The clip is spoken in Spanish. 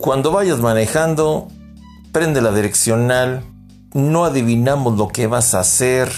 Cuando vayas manejando, prende la direccional, no adivinamos lo que vas a hacer.